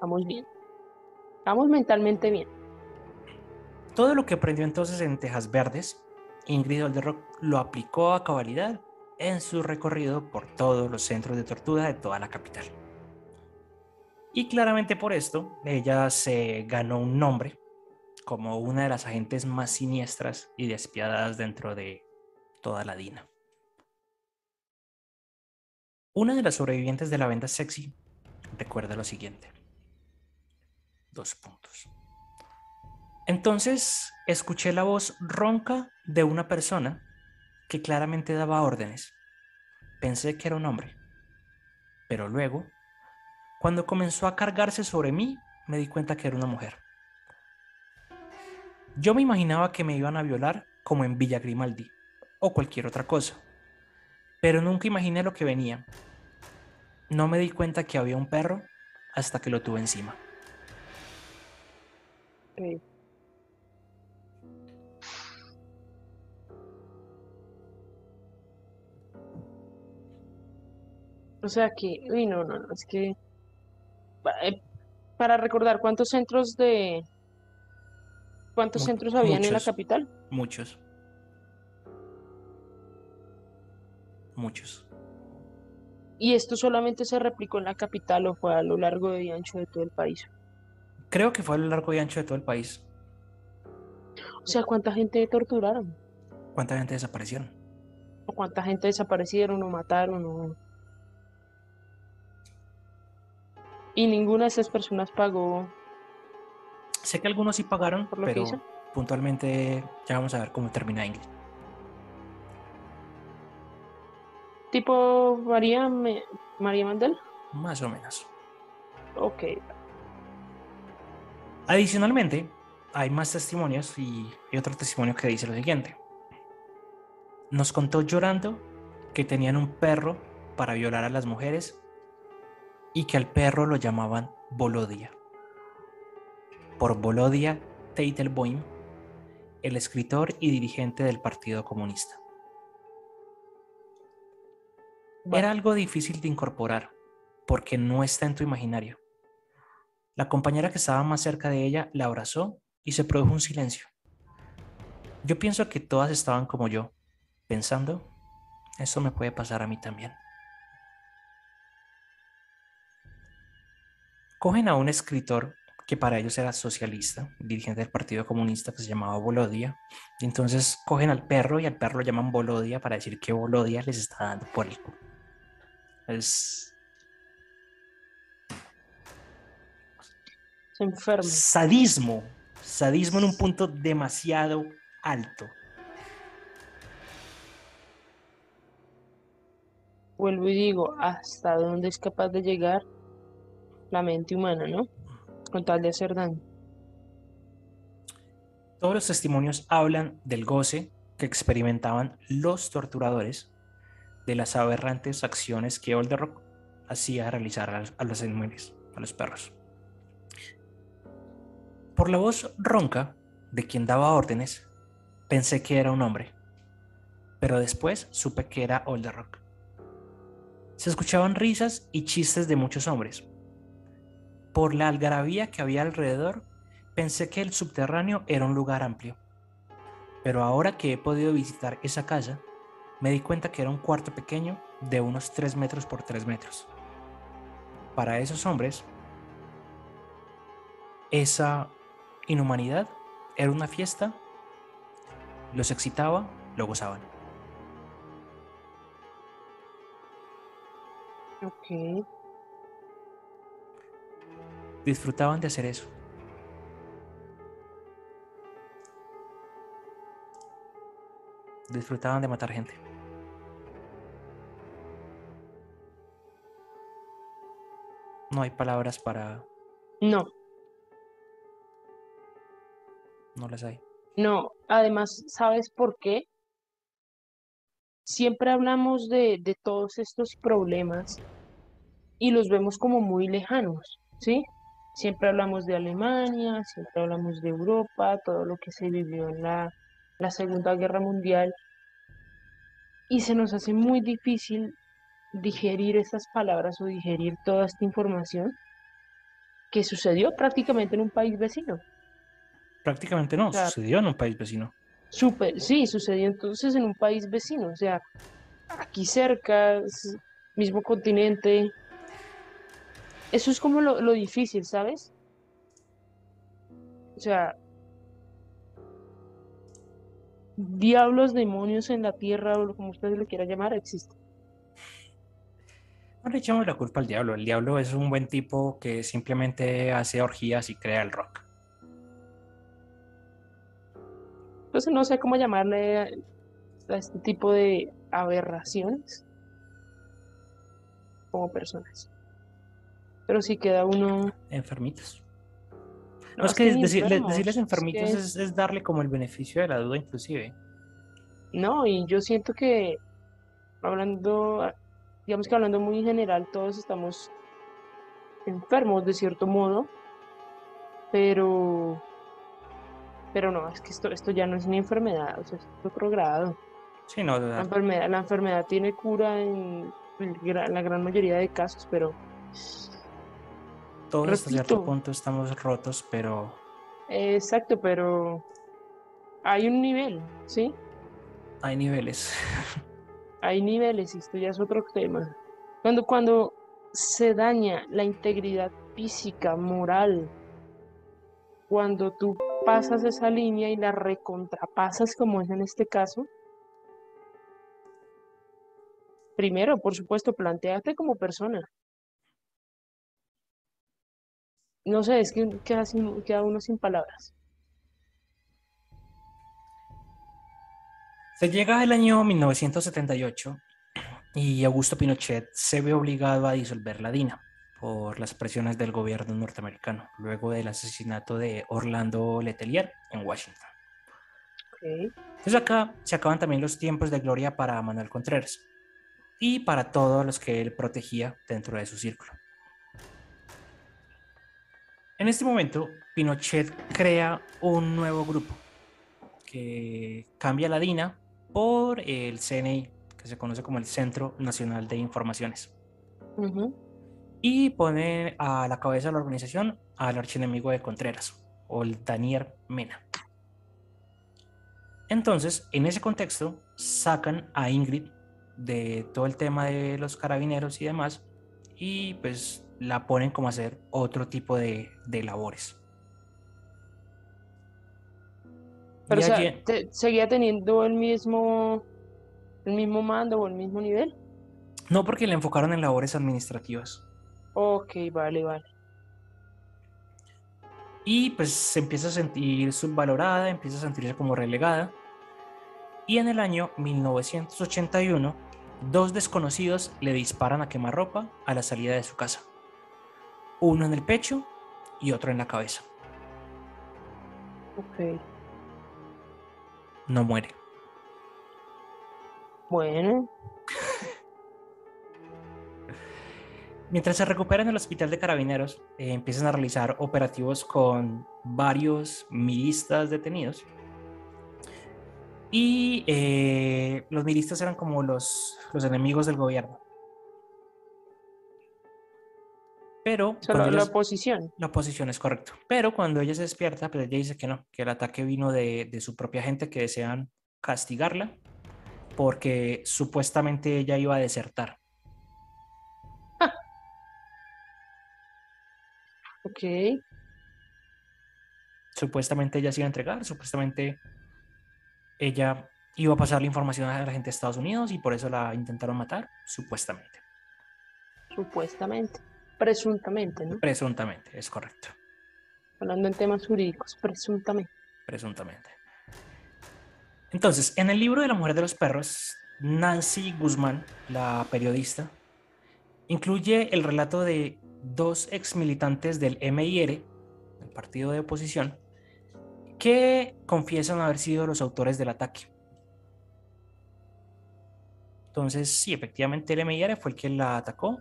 Vamos bien. Vamos mentalmente bien. Todo lo que aprendió entonces en Tejas Verdes Ingrid Olderock lo aplicó a cabalidad en su recorrido por todos los centros de tortura de toda la capital. Y claramente por esto, ella se ganó un nombre como una de las agentes más siniestras y despiadadas dentro de toda la DINA. Una de las sobrevivientes de la venta sexy recuerda lo siguiente. Dos puntos. Entonces escuché la voz ronca de una persona que claramente daba órdenes. Pensé que era un hombre. Pero luego, cuando comenzó a cargarse sobre mí, me di cuenta que era una mujer. Yo me imaginaba que me iban a violar como en Villa Grimaldi o cualquier otra cosa, pero nunca imaginé lo que venía. No me di cuenta que había un perro hasta que lo tuve encima. O sea que, uy, no, no, no, es que eh, para recordar cuántos centros de cuántos Mu- centros habían en la capital. Muchos. Muchos. Y esto solamente se replicó en la capital o fue a lo largo y ancho de todo el país. Creo que fue a lo largo y ancho de todo el país. O sea, ¿cuánta gente torturaron? ¿Cuánta gente desaparecieron? ¿O cuánta gente desaparecieron o mataron? O... Y ninguna de esas personas pagó Sé que algunos sí pagaron, por lo que pero hizo. puntualmente ya vamos a ver cómo termina Ingrid. Tipo María, Me- María Mandel. Más o menos. Ok. Adicionalmente, hay más testimonios y hay otro testimonio que dice lo siguiente. Nos contó llorando que tenían un perro para violar a las mujeres y que al perro lo llamaban Bolodia. Por Bolodia Teitelboim, el escritor y dirigente del Partido Comunista. Era algo difícil de incorporar porque no está en tu imaginario. La compañera que estaba más cerca de ella la abrazó y se produjo un silencio. Yo pienso que todas estaban como yo, pensando, esto me puede pasar a mí también. Cogen a un escritor que para ellos era socialista, dirigente del Partido Comunista que se llamaba Bolodia, y entonces cogen al perro y al perro lo llaman Bolodia para decir que Bolodia les está dando por el culo. Es Se enferma. sadismo, sadismo en un punto demasiado alto. Vuelvo y digo, hasta dónde es capaz de llegar la mente humana, ¿no? Con tal de hacer daño. Todos los testimonios hablan del goce que experimentaban los torturadores de las aberrantes acciones que Olderrock hacía realizar a, los animales, a los perros. Por la voz ronca de quien daba órdenes, pensé que era un hombre, pero después supe que era Olderrock. Se escuchaban risas y chistes de muchos hombres. Por la algarabía que había alrededor, pensé que el subterráneo era un lugar amplio. Pero ahora que he podido visitar esa casa, me di cuenta que era un cuarto pequeño de unos 3 metros por 3 metros. Para esos hombres, esa inhumanidad era una fiesta, los excitaba, lo gozaban. Ok. Disfrutaban de hacer eso. Disfrutaban de matar gente. No hay palabras para... No, No las hay. no. Además, ¿sabes por qué? Siempre hablamos de, de todos estos problemas y los vemos como muy lejanos, ¿sí? Siempre hablamos de Alemania, siempre hablamos de Europa, todo lo que se vivió en la, la Segunda Guerra Mundial, y se nos hace muy difícil digerir estas palabras o digerir toda esta información que sucedió prácticamente en un país vecino. Prácticamente no, sucedió en un país vecino. Súper, sí, sucedió entonces en un país vecino, o sea, aquí cerca, mismo continente. Eso es como lo, lo difícil, ¿sabes? O sea, diablos, demonios en la tierra, o como usted lo quiera llamar, existen. No le echamos la culpa al diablo. El diablo es un buen tipo que simplemente hace orgías y crea el rock. Entonces no sé cómo llamarle a, a este tipo de aberraciones como personas. Pero sí queda uno... Enfermitos. No, No, es que ni enfermos, decirles es enfermitos que- es, es darle como el beneficio de la duda inclusive. No, y yo siento que hablando, digamos que hablando muy en general, todos estamos enfermos de cierto modo, pero, pero no, es que esto, esto ya no es una enfermedad, o sea, es otro grado. Sí, no, La enfermedad, la enfermedad tiene cura en la gran mayoría de casos, pero Todos hasta cierto Repito. punto estamos rotos, pero Exacto, pero hay un nivel, ¿sí? hay niveles. Hay niveles y esto ya es otro tema. Cuando, cuando se daña la integridad física, moral, cuando tú pasas esa línea y la recontrapasas, como es en este caso, primero, por supuesto, planteate como persona. No sé, es que queda, sin- queda uno sin palabras. Se llega el año 1978 y Augusto Pinochet se ve obligado a disolver la DINA por las presiones del gobierno norteamericano, luego del asesinato de Orlando Letelier en Washington. Entonces acá se acaban también los tiempos de gloria para Manuel Contreras y para todos los que él protegía dentro de su círculo. En este momento, Pinochet crea un nuevo grupo que cambia la DINA por el CNI, que se conoce como el Centro Nacional de Informaciones, y pone a la cabeza de la organización al archienemigo de Contreras, o el Daniel Mena. Entonces, en ese contexto, sacan a Ingrid de todo el tema de los carabineros y demás, y pues la ponen como a hacer otro tipo de, de labores. Pero, Y o sea, allí- te- seguía teniendo el mismo, el mismo mando o el mismo nivel. no porque la enfocaron en labores administrativas. Ok, vale, vale. Y pues se empieza a sentir subvalorada, empieza a sentirse como relegada. Y en el año 1981, dos desconocidos le disparan a quemarropa a la salida de su casa. Uno en el pecho y otro en la cabeza. Ok. No muere. Bueno, Mientras se recupera en el hospital de carabineros, eh, empiezan a realizar operativos con varios milistas detenidos. Y eh, los milistas eran como los, los enemigos del gobierno. Pero o sea, cuando la, oposición. la oposición es correcto. Pero cuando ella se despierta, pues ella dice que no, que el ataque vino de, de su propia gente que desean castigarla porque supuestamente ella iba a desertar. Ok. supuestamente ella se iba a entregar, supuestamente ella iba a pasar la información a la gente de Estados Unidos y por eso la intentaron matar, supuestamente. Supuestamente. Presuntamente, ¿no? Presuntamente, es correcto, Hablando en temas jurídicos, presuntamente. presuntamente. Entonces, en el libro de la mujer de los perros, Nancy Guzmán, la periodista, incluye el relato de dos ex militantes del MIR, el partido de oposición, que confiesan haber sido los autores del ataque. Entonces, sí, efectivamente el MIR fue el que la atacó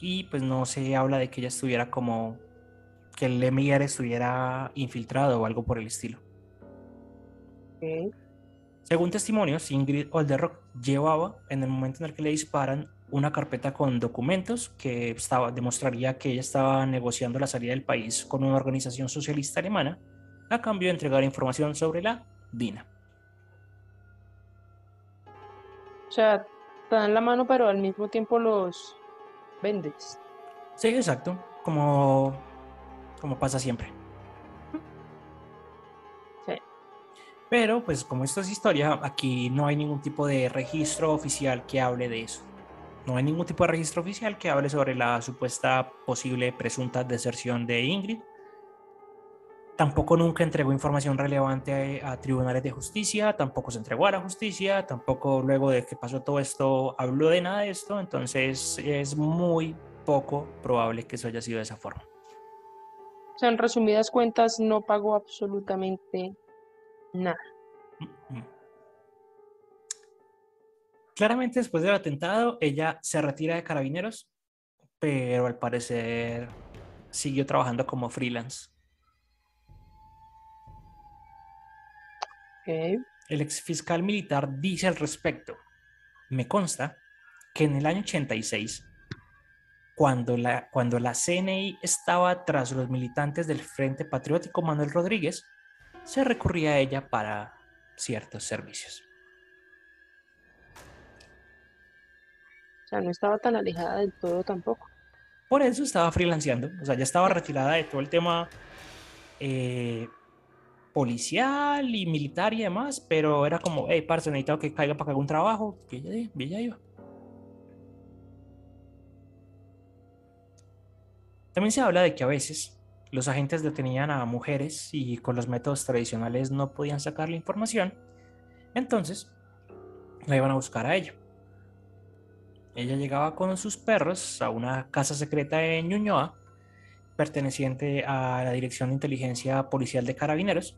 y pues no se habla de que ella estuviera como que el MIR estuviera infiltrado o algo por el estilo. Según testimonios, Ingrid Olderock llevaba en el momento en el que le disparan una carpeta con documentos que estaba, demostraría que ella estaba negociando la salida del país con una organización socialista alemana a cambio de entregar información sobre la DINA. O sea, te dan la mano, pero al mismo tiempo los vendes. Sí, exacto, como, como pasa siempre. Sí. Pero, pues como esto es historia, aquí no hay ningún tipo de registro oficial que hable de eso. No hay ningún tipo de registro oficial que hable sobre la supuesta posible presunta deserción de Ingrid. Tampoco nunca entregó información relevante a, a tribunales de justicia, tampoco se entregó a la justicia, tampoco luego de que pasó todo esto habló de nada de esto, entonces es muy poco probable que eso haya sido de esa forma. O sea, en resumidas cuentas, no pagó absolutamente nada. Mm. Claramente después del atentado, ella se retira de carabineros, pero al parecer siguió trabajando como freelance. Ok. El ex fiscal militar dice al respecto, me consta que en el año 86, cuando la, cuando la CNI estaba tras los militantes del Frente Patriótico Manuel Rodríguez, se recurría a ella para ciertos servicios. O sea, no estaba tan alejada del todo tampoco. Por eso estaba freelanceando, o sea, ya estaba retirada de todo el tema eh, policial y militar y demás, pero era como, hey, parce, necesito que caiga para algún trabajo, que ella iba. También se habla de que a veces los agentes detenían a mujeres y con los métodos tradicionales no podían sacar la información, entonces la iban a buscar a ella. Ella llegaba con sus perros a una casa secreta en Ñuñoa, perteneciente a la Dirección de Inteligencia Policial de Carabineros.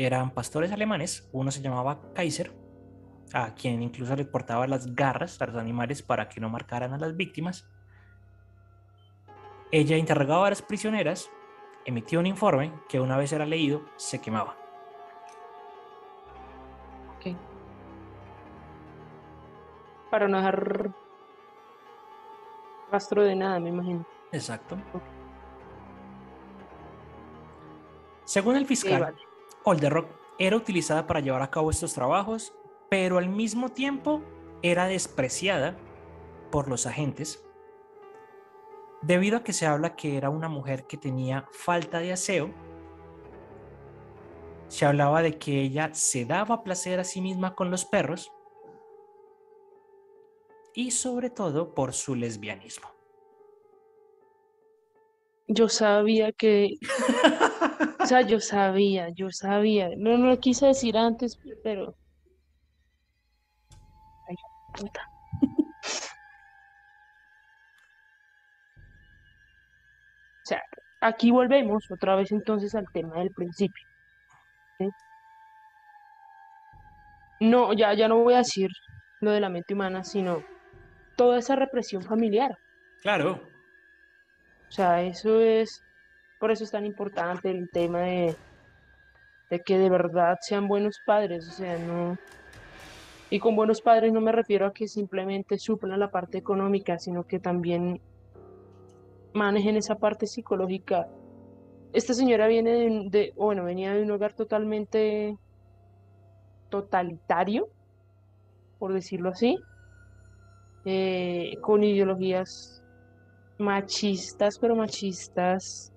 Eran pastores alemanes, uno se llamaba Kaiser, a quien incluso le portaba las garras a los animales para que no marcaran a las víctimas. Ella interrogaba a las prisioneras, emitió un informe que una vez era leído se quemaba. Para no dejar rastro de nada, me imagino. Exacto. Según el fiscal, Olderrock era utilizada para llevar a cabo estos trabajos, pero al mismo tiempo era despreciada por los agentes debido a que se habla que era una mujer que tenía falta de aseo. Se hablaba de que ella se daba placer a sí misma con los perros y sobre todo por su lesbianismo. Yo sabía que, o sea, yo sabía, yo sabía, no, no lo quise decir antes, pero... Ay, puta. O sea, aquí volvemos otra vez entonces al tema del principio. No, ya, ya no voy a decir lo de la mente humana, sino toda esa represión familiar. Claro. O sea, eso es, por eso es tan importante el tema de, de que de verdad sean buenos padres, o sea, no... Y con buenos padres no me refiero a que simplemente suplan la parte económica, sino que también manejen esa parte psicológica. Esta señora viene de, de bueno, venía de un hogar totalmente totalitario, por decirlo así, eh, con ideologías machistas, pero machistas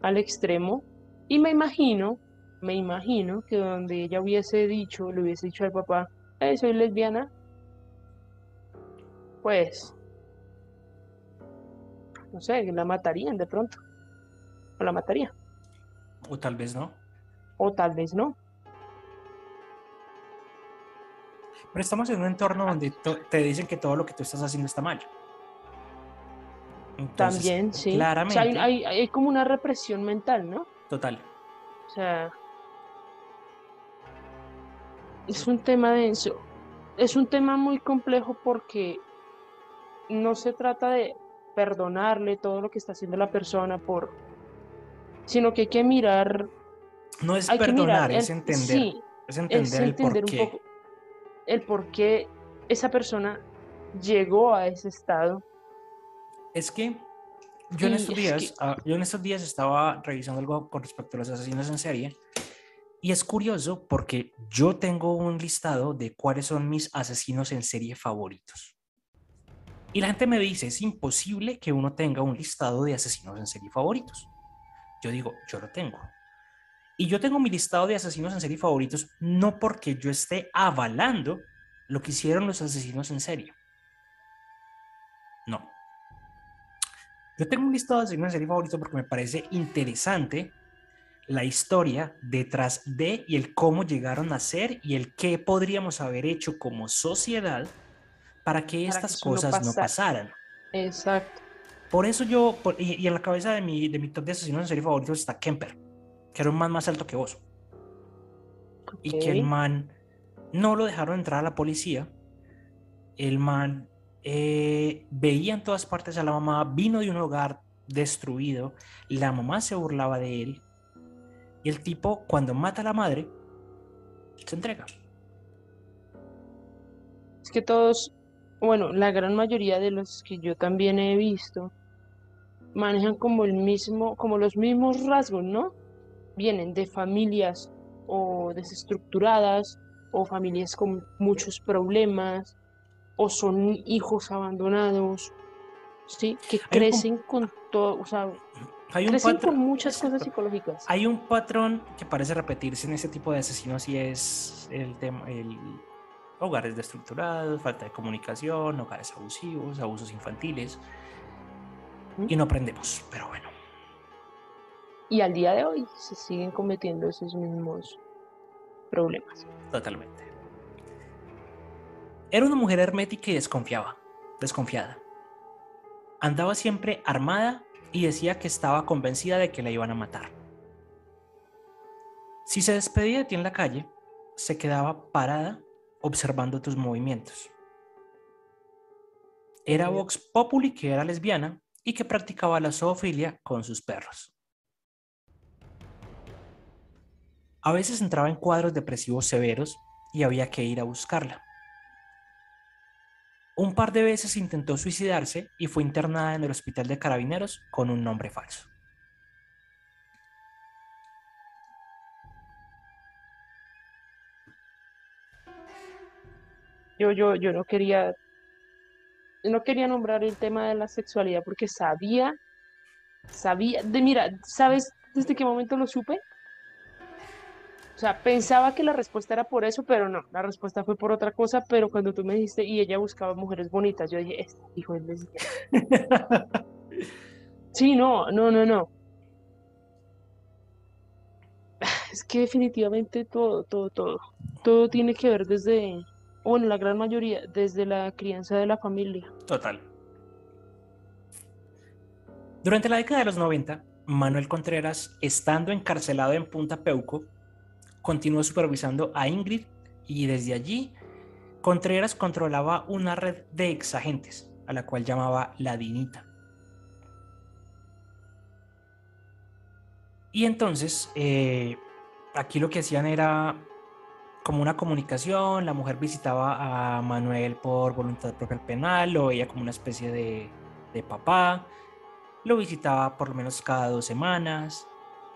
al extremo. Y me imagino, me imagino que donde ella hubiese dicho, le hubiese dicho al papá, eh, soy lesbiana, pues, no sé, la matarían de pronto. O la mataría. O tal vez no. O tal vez no. Pero estamos en un entorno donde te dicen que todo lo que tú estás haciendo está mal. También, sí. Claramente. O sea, hay, hay, como una represión mental, ¿no? Total. O sea, es un tema denso. Es un tema muy complejo porque no se trata de perdonarle todo lo que está haciendo la persona por sino que hay que mirar no es perdonar es entender es entender, el por qué el por qué esa persona llegó a ese estado. Es que yo en estos días, ah, yo en estos días estaba revisando algo con respecto a los asesinos en serie y es curioso porque yo tengo un listado de cuáles son mis asesinos en serie favoritos. Y la gente me dice, es imposible que uno tenga un listado de asesinos en serie favoritos. Yo digo, yo lo tengo. Y yo tengo mi listado de asesinos en serie favoritos no porque yo esté avalando lo que hicieron los asesinos en serie. No. Yo tengo un listado de asesinos en serie favoritos porque me parece interesante la historia detrás de y el cómo llegaron a ser y el qué podríamos haber hecho como sociedad para que estas cosas no, pasaran. Exacto. Por eso yo, y, en la cabeza de mi, de mi top de asesinos en serie favoritos está Kemper que era un man más alto que vos. Y que el man no lo dejaron entrar a la policía. El man eh, veía en todas partes a la mamá, vino de un hogar destruido, la mamá se burlaba de él. Y el tipo, cuando mata a la madre, se entrega. Es que todos, bueno, la gran mayoría de los que yo también he visto manejan como el mismo, como los mismos rasgos, ¿no? Vienen de familias o desestructuradas o familias con muchos problemas o son hijos abandonados, ¿sí? Que crecen con todo, o sea, hay crecen patrón, con muchas cosas psicológicas. hay un patrón que parece repetirse en ese tipo de asesinos y es el tema, el hogares desestructurados, falta de comunicación, hogares abusivos, abusos infantiles. ¿Mm? Y no aprendemos, pero bueno, Y al día de hoy se siguen cometiendo esos mismos problemas. totalmente. Era una mujer hermética y desconfiaba, desconfiada. Andaba siempre armada y decía que estaba convencida de que la iban a matar. Si se despedía de ti en la calle, se quedaba parada observando tus movimientos. Era. Vox Populi que era lesbiana y que practicaba la zoofilia con sus perros. A veces entraba en cuadros depresivos severos y había que ir a buscarla. Un par de veces intentó suicidarse y fue internada en el hospital de carabineros con un nombre falso. Yo, yo, yo no quería, no quería nombrar el tema de la sexualidad porque sabía, sabía, de mira, ¿sabes desde qué momento lo supe? O sea, pensaba que la respuesta era por eso, pero no, la respuesta fue por otra cosa, pero cuando tú me dijiste y ella buscaba mujeres bonitas, yo dije, este hijo es lesbiana. Sí, no, no, no, no. Es que definitivamente todo, todo, todo, todo tiene que ver desde, bueno, la gran mayoría, desde la crianza de la familia. Total. Durante la década de los 90, Manuel Contreras, estando encarcelado en Punta Peuco, continuó supervisando a Ingrid y desde allí Contreras controlaba una red de exagentes, a la cual llamaba la Dinita. Y entonces, eh, aquí lo que hacían era como una comunicación, la mujer visitaba a Manuel por voluntad propia al penal, lo veía como una especie de, de papá, lo visitaba por lo menos cada dos semanas,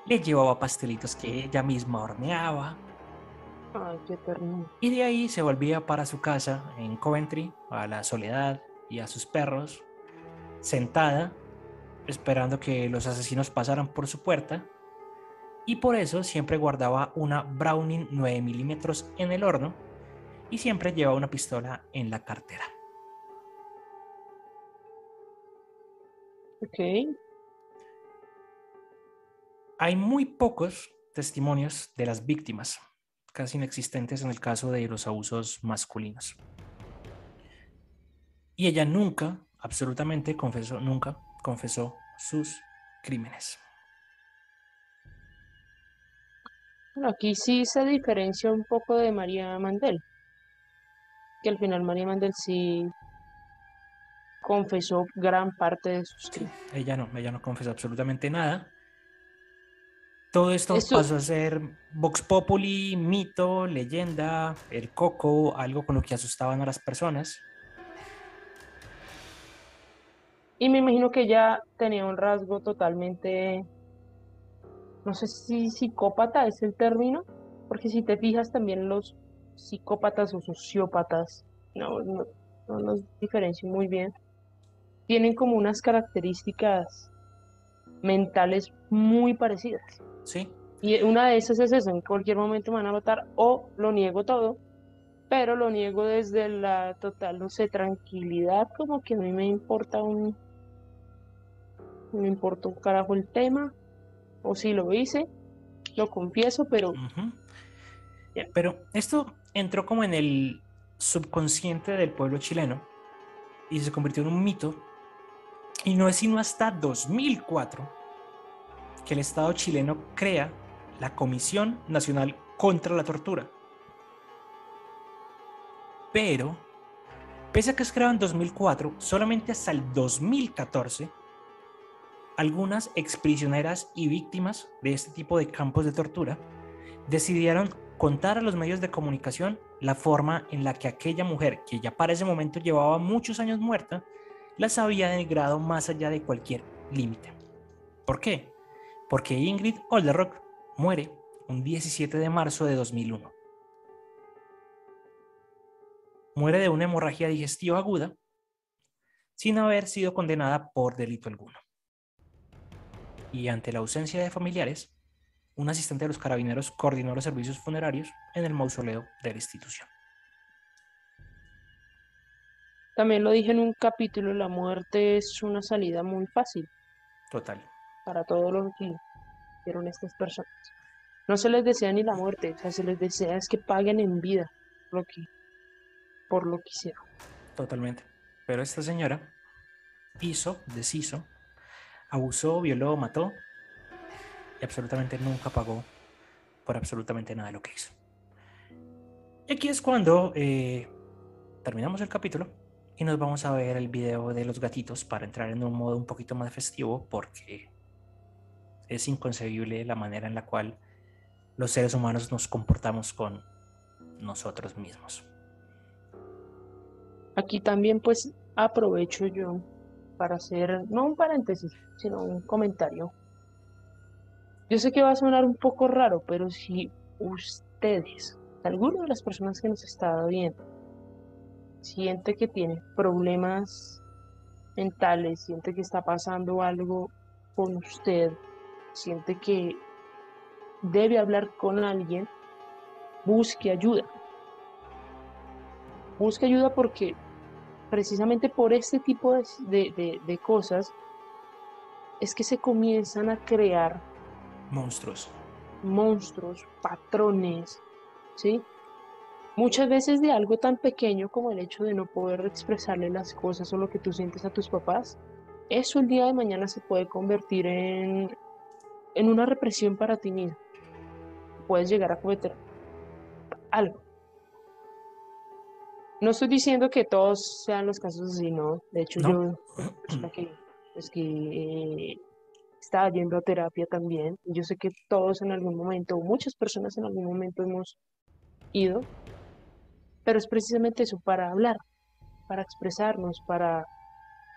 le llevaba pastelitos que ella misma horneaba, Ay, qué ternura. y de ahí se volvía para su casa en Coventry, a la soledad y a sus perros, sentada, esperando que los asesinos pasaran por su puerta, y por eso siempre guardaba una Browning 9 milímetros en el horno y siempre llevaba una pistola en la cartera. Ok, Hay muy pocos testimonios de las víctimas, casi inexistentes en el caso de los abusos masculinos. Y ella nunca, absolutamente confesó, nunca confesó sus crímenes. bueno, aquí sí se diferencia un poco de María Mandel, que al final María Mandel sí confesó gran parte de sus crímenes. Ella no, ella no confesó absolutamente nada. Todo esto Eso- pasó a ser Vox Populi, mito, leyenda, el coco, algo con lo que asustaban a las personas. Y me imagino que ella tenía un rasgo totalmente, no sé si psicópata es el término, porque si te fijas también los psicópatas o sociópatas, no, no, no los diferencio muy bien, tienen como unas características mentales muy parecidas. Sí, Y una de esas es eso, en cualquier momento me van a matar o lo niego todo, pero lo niego desde la total, no sé, tranquilidad, como que a mí me importa un, me importa un carajo el tema, o si lo hice, lo confieso, pero. Pero esto entró como en el subconsciente del pueblo chileno y se convirtió en un mito. Y no es sino hasta 2004 que el Estado chileno crea la Comisión Nacional contra la Tortura. Pero, pese a que es creado en 2004, solamente hasta el 2014, algunas exprisioneras y víctimas de este tipo de campos de tortura decidieron contar a los medios de comunicación la forma en la que aquella mujer, que ya para ese momento llevaba muchos años muerta, las había denigrado más allá de cualquier límite. ¿Por qué? Porque Ingrid Olderock muere un 17 de marzo de 2001. Muere de una hemorragia digestiva aguda sin haber sido condenada por delito alguno. Y ante la ausencia de familiares, un asistente de los carabineros coordinó los servicios funerarios en el mausoleo de la institución. También lo dije en un capítulo, la muerte es una salida muy fácil. Total. Para todos los que hicieron estas personas. No se les desea ni la muerte, o sea, se les desea es que paguen en vida lo que, por lo que hicieron. Totalmente. Pero esta señora hizo, deshizo, abusó, violó, mató y absolutamente nunca pagó por absolutamente nada de lo que hizo. Y aquí es cuando eh, terminamos el capítulo y nos vamos a ver el video de los gatitos para entrar en un modo un poquito más festivo porque es inconcebible la manera en la cual los seres humanos nos comportamos con nosotros mismos. Aquí también pues aprovecho yo para hacer, no un paréntesis, sino un comentario. Yo sé que va a sonar un poco raro, pero si ustedes, alguno de las personas que nos está viendo, siente que tiene problemas mentales, siente que está pasando algo con usted, siente que debe hablar con alguien, busque ayuda. Busque ayuda porque precisamente por este tipo de, cosas es que se comienzan a crear monstruos. Monstruos, patrones, ¿sí? Muchas veces de algo tan pequeño como el hecho de no poder expresarle las cosas o lo que tú sientes a tus papás, eso el día de mañana se puede convertir en, en una represión para ti mismo. Puedes llegar a cometer algo. No estoy diciendo que todos sean los casos así, no. De hecho, yo, que, pues que eh, estaba yendo a terapia también. Yo sé que todos en algún momento, muchas personas en algún momento hemos ido pero es precisamente eso, para hablar, para expresarnos, para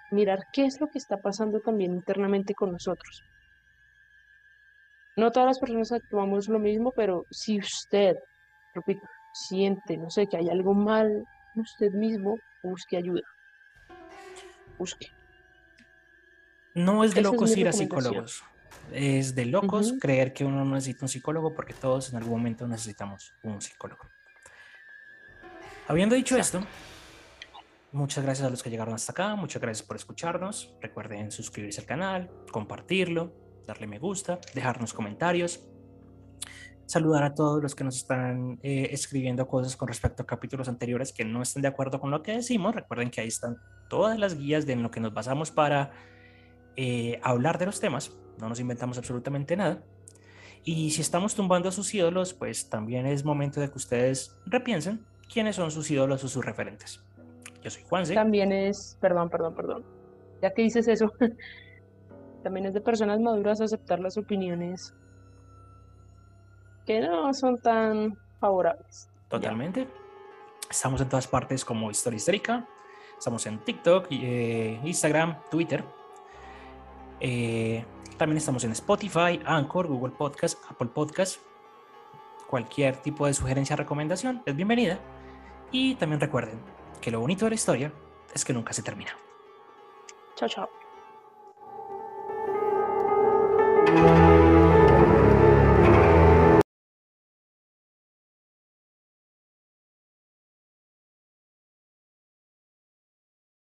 mirar qué es lo que está pasando también internamente con nosotros. No todas las personas actuamos lo mismo, pero si usted, repito, siente, no sé, que hay algo mal en usted mismo, busque ayuda. Busque. No es de locos ir a psicólogos. Es de locos creer que uno no necesita un psicólogo porque todos en algún momento necesitamos un psicólogo. Habiendo dicho esto, muchas gracias a los que llegaron hasta acá, muchas gracias por escucharnos. Recuerden suscribirse al canal, compartirlo, darle me gusta, dejarnos comentarios. Saludar a todos los que nos están eh, escribiendo cosas con respecto a capítulos anteriores que no estén de acuerdo con lo que decimos. Recuerden que ahí están todas las guías de en lo que nos basamos para eh, hablar de los temas. No nos inventamos absolutamente nada. Y si estamos tumbando a sus ídolos, pues también es momento de que ustedes repiensen quiénes son sus ídolos o sus referentes. Yo soy Juanse. También es, perdón, perdón, perdón. Ya que dices eso, también es de personas maduras aceptar las opiniones que no son tan favorables. Totalmente. Estamos en todas partes como Historia Histérica. Estamos en TikTok, eh, Instagram, Twitter. Eh, también estamos en Spotify, Anchor, Google Podcast, Apple Podcast. Cualquier tipo de sugerencia o recomendación es bienvenida. Y también recuerden que lo bonito de la historia es que nunca se termina. Chao, chao.